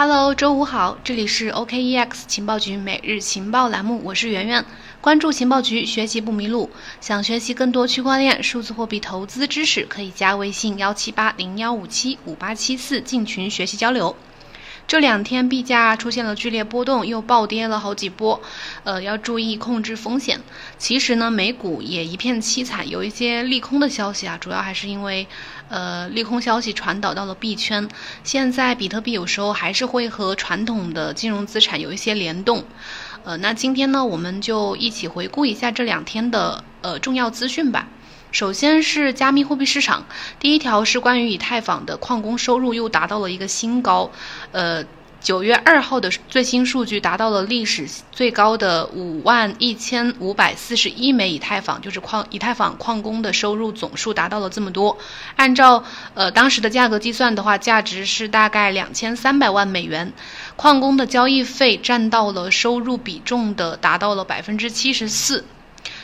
Hello，周五好，这里是 OKEX 情报局每日情报栏目，我是圆圆。关注情报局，学习不迷路。想学习更多区块链、数字货币投资知识，可以加微信幺七八零幺五七五八七四进群学习交流。这两天币价出现了剧烈波动，又暴跌了好几波，呃，要注意控制风险。其实呢，美股也一片凄惨，有一些利空的消息啊，主要还是因为，呃，利空消息传导到了币圈。现在比特币有时候还是会和传统的金融资产有一些联动，呃，那今天呢，我们就一起回顾一下这两天的呃重要资讯吧。首先是加密货币市场，第一条是关于以太坊的矿工收入又达到了一个新高，呃，九月二号的最新数据达到了历史最高的五万一千五百四十一枚以太坊，就是矿以太坊矿工的收入总数达到了这么多，按照呃当时的价格计算的话，价值是大概两千三百万美元，矿工的交易费占到了收入比重的达到了百分之七十四。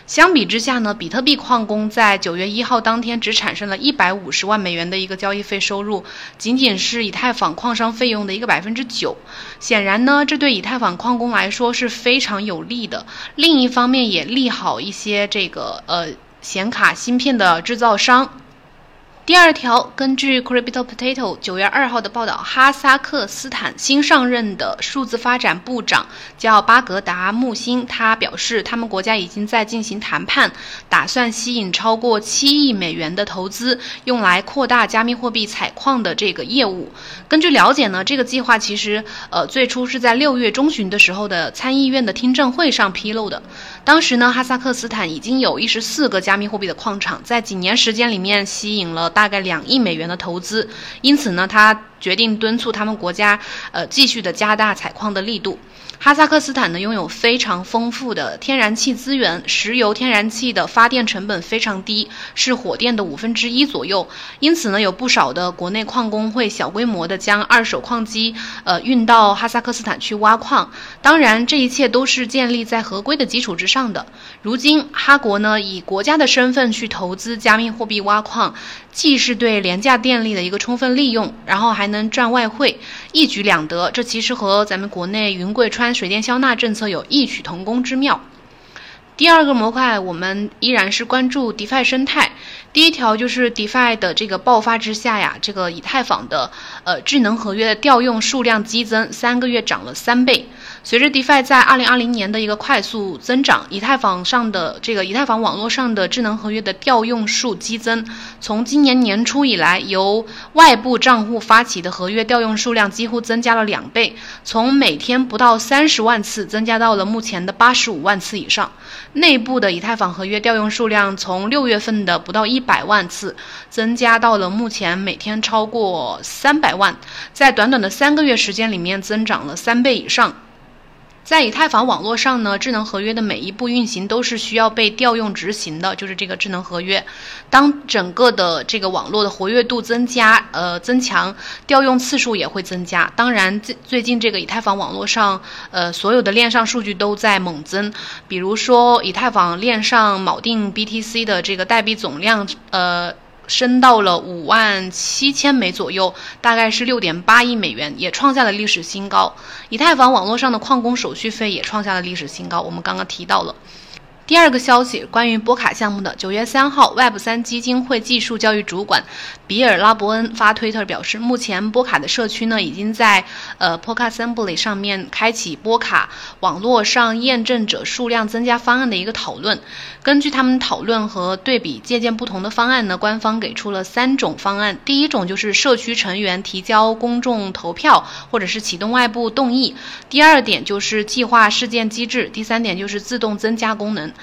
相比之下呢，比特币矿工在九月一号当天只产生了一百五十万美元的一个交易费收入，仅仅是以太坊矿商费用的一个百分之九。显然呢，这对以太坊矿工来说是非常有利的。另一方面也利好一些这个呃显卡芯片的制造商。第二条，根据 Crypto Potato 九月二号的报道，哈萨克斯坦新上任的数字发展部长叫巴格达木星，他表示，他们国家已经在进行谈判，打算吸引超过七亿美元的投资，用来扩大加密货币采矿的这个业务。根据了解呢，这个计划其实呃最初是在六月中旬的时候的参议院的听证会上披露的。当时呢，哈萨克斯坦已经有一十四个加密货币的矿场，在几年时间里面吸引了大概两亿美元的投资，因此呢，他决定敦促他们国家，呃，继续的加大采矿的力度。哈萨克斯坦呢拥有非常丰富的天然气资源，石油、天然气的发电成本非常低，是火电的五分之一左右。因此呢，有不少的国内矿工会小规模的将二手矿机呃运到哈萨克斯坦去挖矿。当然，这一切都是建立在合规的基础之上的。如今，哈国呢以国家的身份去投资加密货币挖矿，既是对廉价电力的一个充分利用，然后还能赚外汇，一举两得。这其实和咱们国内云贵川水电消纳政策有异曲同工之妙。第二个模块，我们依然是关注 DeFi 生态。第一条就是 DeFi 的这个爆发之下呀，这个以太坊的呃智能合约的调用数量激增，三个月涨了三倍。随着 DeFi 在二零二零年的一个快速增长，以太坊上的这个以太坊网络上的智能合约的调用数激增。从今年年初以来，由外部账户发起的合约调用数量几乎增加了两倍，从每天不到三十万次增加到了目前的八十五万次以上。内部的以太坊合约调用数量从六月份的不到一百万次，增加到了目前每天超过三百万，在短短的三个月时间里面增长了三倍以上。在以太坊网络上呢，智能合约的每一步运行都是需要被调用执行的，就是这个智能合约。当整个的这个网络的活跃度增加，呃增强，调用次数也会增加。当然，最最近这个以太坊网络上，呃所有的链上数据都在猛增。比如说，以太坊链上锚定 BTC 的这个代币总量，呃。升到了五万七千枚左右，大概是六点八亿美元，也创下了历史新高。以太坊网络上的矿工手续费也创下了历史新高，我们刚刚提到了。第二个消息，关于波卡项目的，九月三号，Web 三基金会技术教育主管比尔拉伯恩发推特表示，目前波卡的社区呢，已经在呃 p o k a Assembly 上面开启波卡网络上验证者数量增加方案的一个讨论。根据他们讨论和对比借鉴不同的方案呢，官方给出了三种方案。第一种就是社区成员提交公众投票，或者是启动外部动议。第二点就是计划事件机制。第三点就是自动增加功能。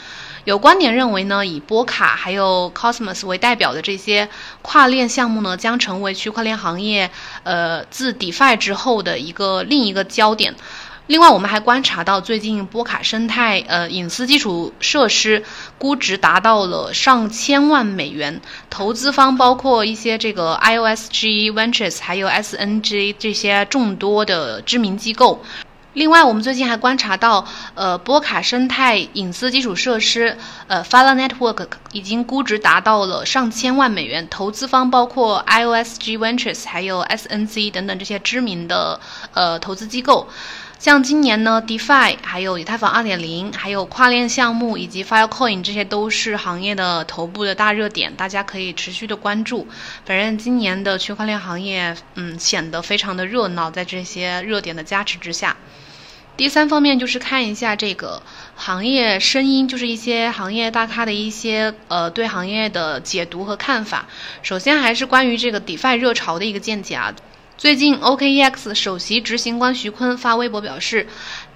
有观点认为呢，以波卡还有 Cosmos 为代表的这些跨链项目呢，将成为区块链行业呃自 DeFi 之后的一个另一个焦点。另外，我们还观察到，最近波卡生态呃隐私基础设施估值达到了上千万美元，投资方包括一些这个 IOSG Ventures 还有 SNG 这些众多的知名机构。另外，我们最近还观察到，呃，波卡生态隐私基础设施，呃 f a l a Network 已经估值达到了上千万美元，投资方包括 IOSG Ventures 还有 SNC 等等这些知名的呃投资机构。像今年呢，DeFi 还有以太坊2.0，还有跨链项目以及 Filecoin，这些都是行业的头部的大热点，大家可以持续的关注。反正今年的区块链行业，嗯，显得非常的热闹，在这些热点的加持之下。第三方面就是看一下这个行业声音，就是一些行业大咖的一些呃对行业的解读和看法。首先还是关于这个 DeFi 热潮的一个见解啊。最近，OKEX 首席执行官徐坤发微博表示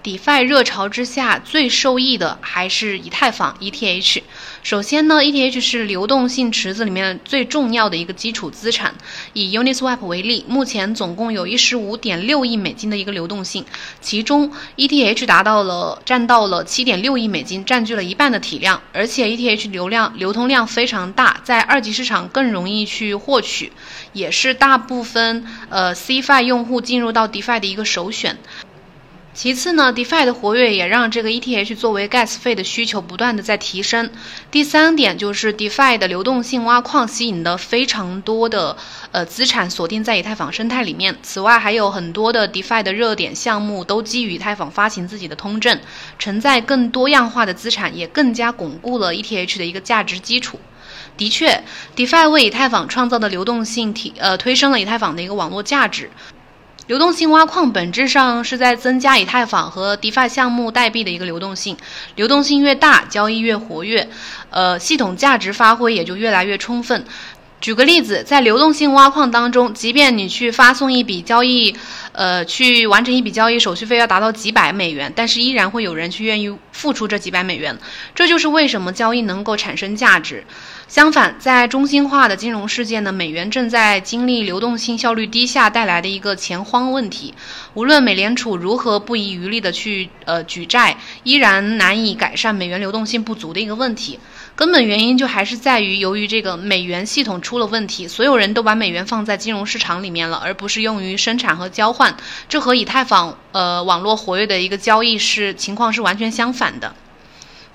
，DeFi 热潮之下最受益的还是以太坊 ETH。首先呢，ETH 是流动性池子里面最重要的一个基础资产。以 Uniswap 为例，目前总共有一十五点六亿美金的一个流动性，其中 ETH 达到了占到了七点六亿美金，占据了一半的体量。而且 ETH 流量流通量非常大，在二级市场更容易去获取。也是大部分呃 CFI 用户进入到 DeFi 的一个首选。其次呢，DeFi 的活跃也让这个 ETH 作为 Gas 费的需求不断的在提升。第三点就是 DeFi 的流动性挖矿吸引的非常多的呃资产锁定在以太坊生态里面。此外，还有很多的 DeFi 的热点项目都基于以太坊发行自己的通证，承载更多样化的资产，也更加巩固了 ETH 的一个价值基础。的确，DeFi 为以太坊创造的流动性提呃推升了以太坊的一个网络价值。流动性挖矿本质上是在增加以太坊和 DeFi 项目代币的一个流动性，流动性越大，交易越活跃，呃，系统价值发挥也就越来越充分。举个例子，在流动性挖矿当中，即便你去发送一笔交易，呃，去完成一笔交易，手续费要达到几百美元，但是依然会有人去愿意付出这几百美元。这就是为什么交易能够产生价值。相反，在中心化的金融世界呢，美元正在经历流动性效率低下带来的一个钱荒问题。无论美联储如何不遗余力的去呃举债，依然难以改善美元流动性不足的一个问题。根本原因就还是在于，由于这个美元系统出了问题，所有人都把美元放在金融市场里面了，而不是用于生产和交换。这和以太坊呃网络活跃的一个交易是情况是完全相反的。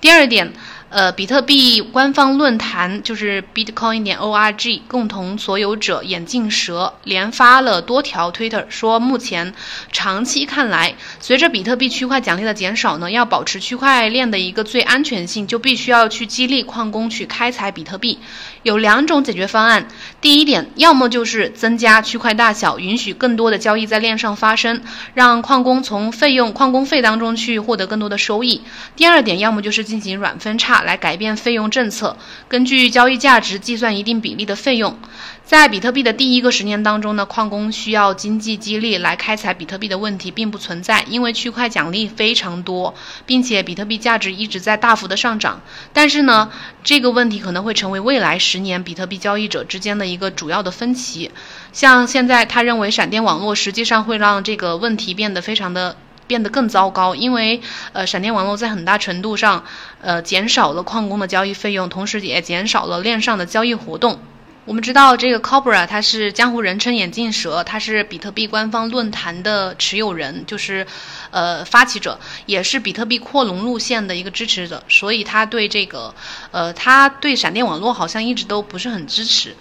第二点。呃，比特币官方论坛就是 Bitcoin 点 org 共同所有者眼镜蛇连发了多条 Twitter，说目前长期看来，随着比特币区块奖励的减少呢，要保持区块链的一个最安全性，就必须要去激励矿工去开采比特币。有两种解决方案，第一点，要么就是增加区块大小，允许更多的交易在链上发生，让矿工从费用矿工费当中去获得更多的收益。第二点，要么就是进行软分叉。来改变费用政策，根据交易价值计算一定比例的费用。在比特币的第一个十年当中呢，矿工需要经济激励来开采比特币的问题并不存在，因为区块奖励非常多，并且比特币价值一直在大幅的上涨。但是呢，这个问题可能会成为未来十年比特币交易者之间的一个主要的分歧。像现在，他认为闪电网络实际上会让这个问题变得非常的。变得更糟糕，因为呃，闪电网络在很大程度上呃减少了矿工的交易费用，同时也减少了链上的交易活动。我们知道这个 Cobra 它是江湖人称眼镜蛇，它是比特币官方论坛的持有人，就是呃发起者，也是比特币扩容路线的一个支持者，所以他对这个呃他对闪电网络好像一直都不是很支持。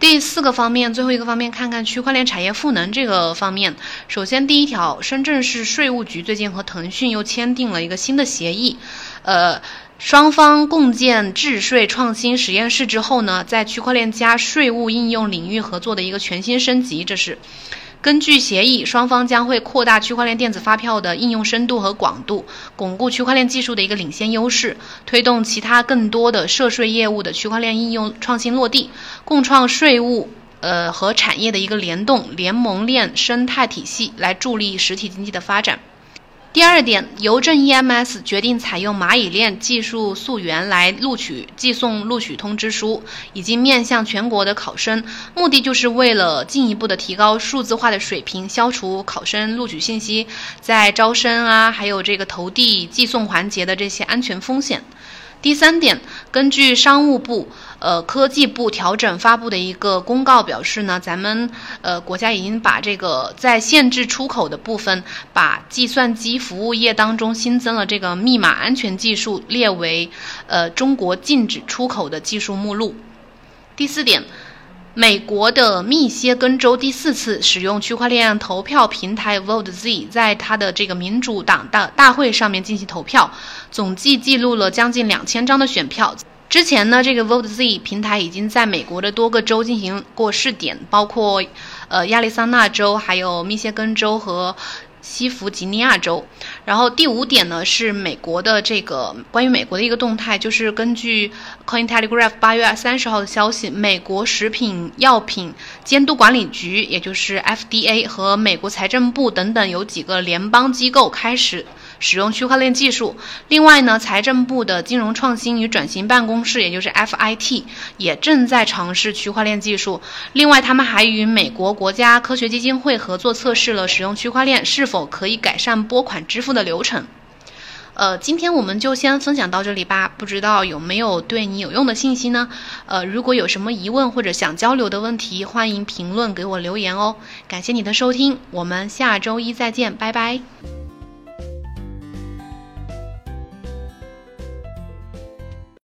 第四个方面，最后一个方面，看看区块链产业赋能这个方面。首先，第一条，深圳市税务局最近和腾讯又签订了一个新的协议，呃，双方共建智税创新实验室之后呢，在区块链加税务应用领域合作的一个全新升级，这是。根据协议，双方将会扩大区块链电子发票的应用深度和广度，巩固区块链技术的一个领先优势，推动其他更多的涉税业务的区块链应用创新落地，共创税务呃和产业的一个联动联盟链生态体系，来助力实体经济的发展。第二点，邮政 EMS 决定采用蚂蚁链技术溯源来录取、寄送录取通知书，已经面向全国的考生，目的就是为了进一步的提高数字化的水平，消除考生录取信息在招生啊，还有这个投递、寄送环节的这些安全风险。第三点，根据商务部呃科技部调整发布的一个公告表示呢，咱们呃国家已经把这个在限制出口的部分，把计算机服务业当中新增了这个密码安全技术列为呃中国禁止出口的技术目录。第四点。美国的密歇根州第四次使用区块链投票平台 VoteZ，在它的这个民主党大大会上面进行投票，总计记录了将近两千张的选票。之前呢，这个 VoteZ 平台已经在美国的多个州进行过试点，包括呃亚利桑那州、还有密歇根州和。西弗吉尼亚州，然后第五点呢是美国的这个关于美国的一个动态，就是根据 Coin Telegraph 八月三十号的消息，美国食品药品监督管理局，也就是 FDA 和美国财政部等等有几个联邦机构开始。使用区块链技术。另外呢，财政部的金融创新与转型办公室，也就是 FIT，也正在尝试区块链技术。另外，他们还与美国国家科学基金会合作测试了使用区块链是否可以改善拨款支付的流程。呃，今天我们就先分享到这里吧。不知道有没有对你有用的信息呢？呃，如果有什么疑问或者想交流的问题，欢迎评论给我留言哦。感谢你的收听，我们下周一再见，拜拜。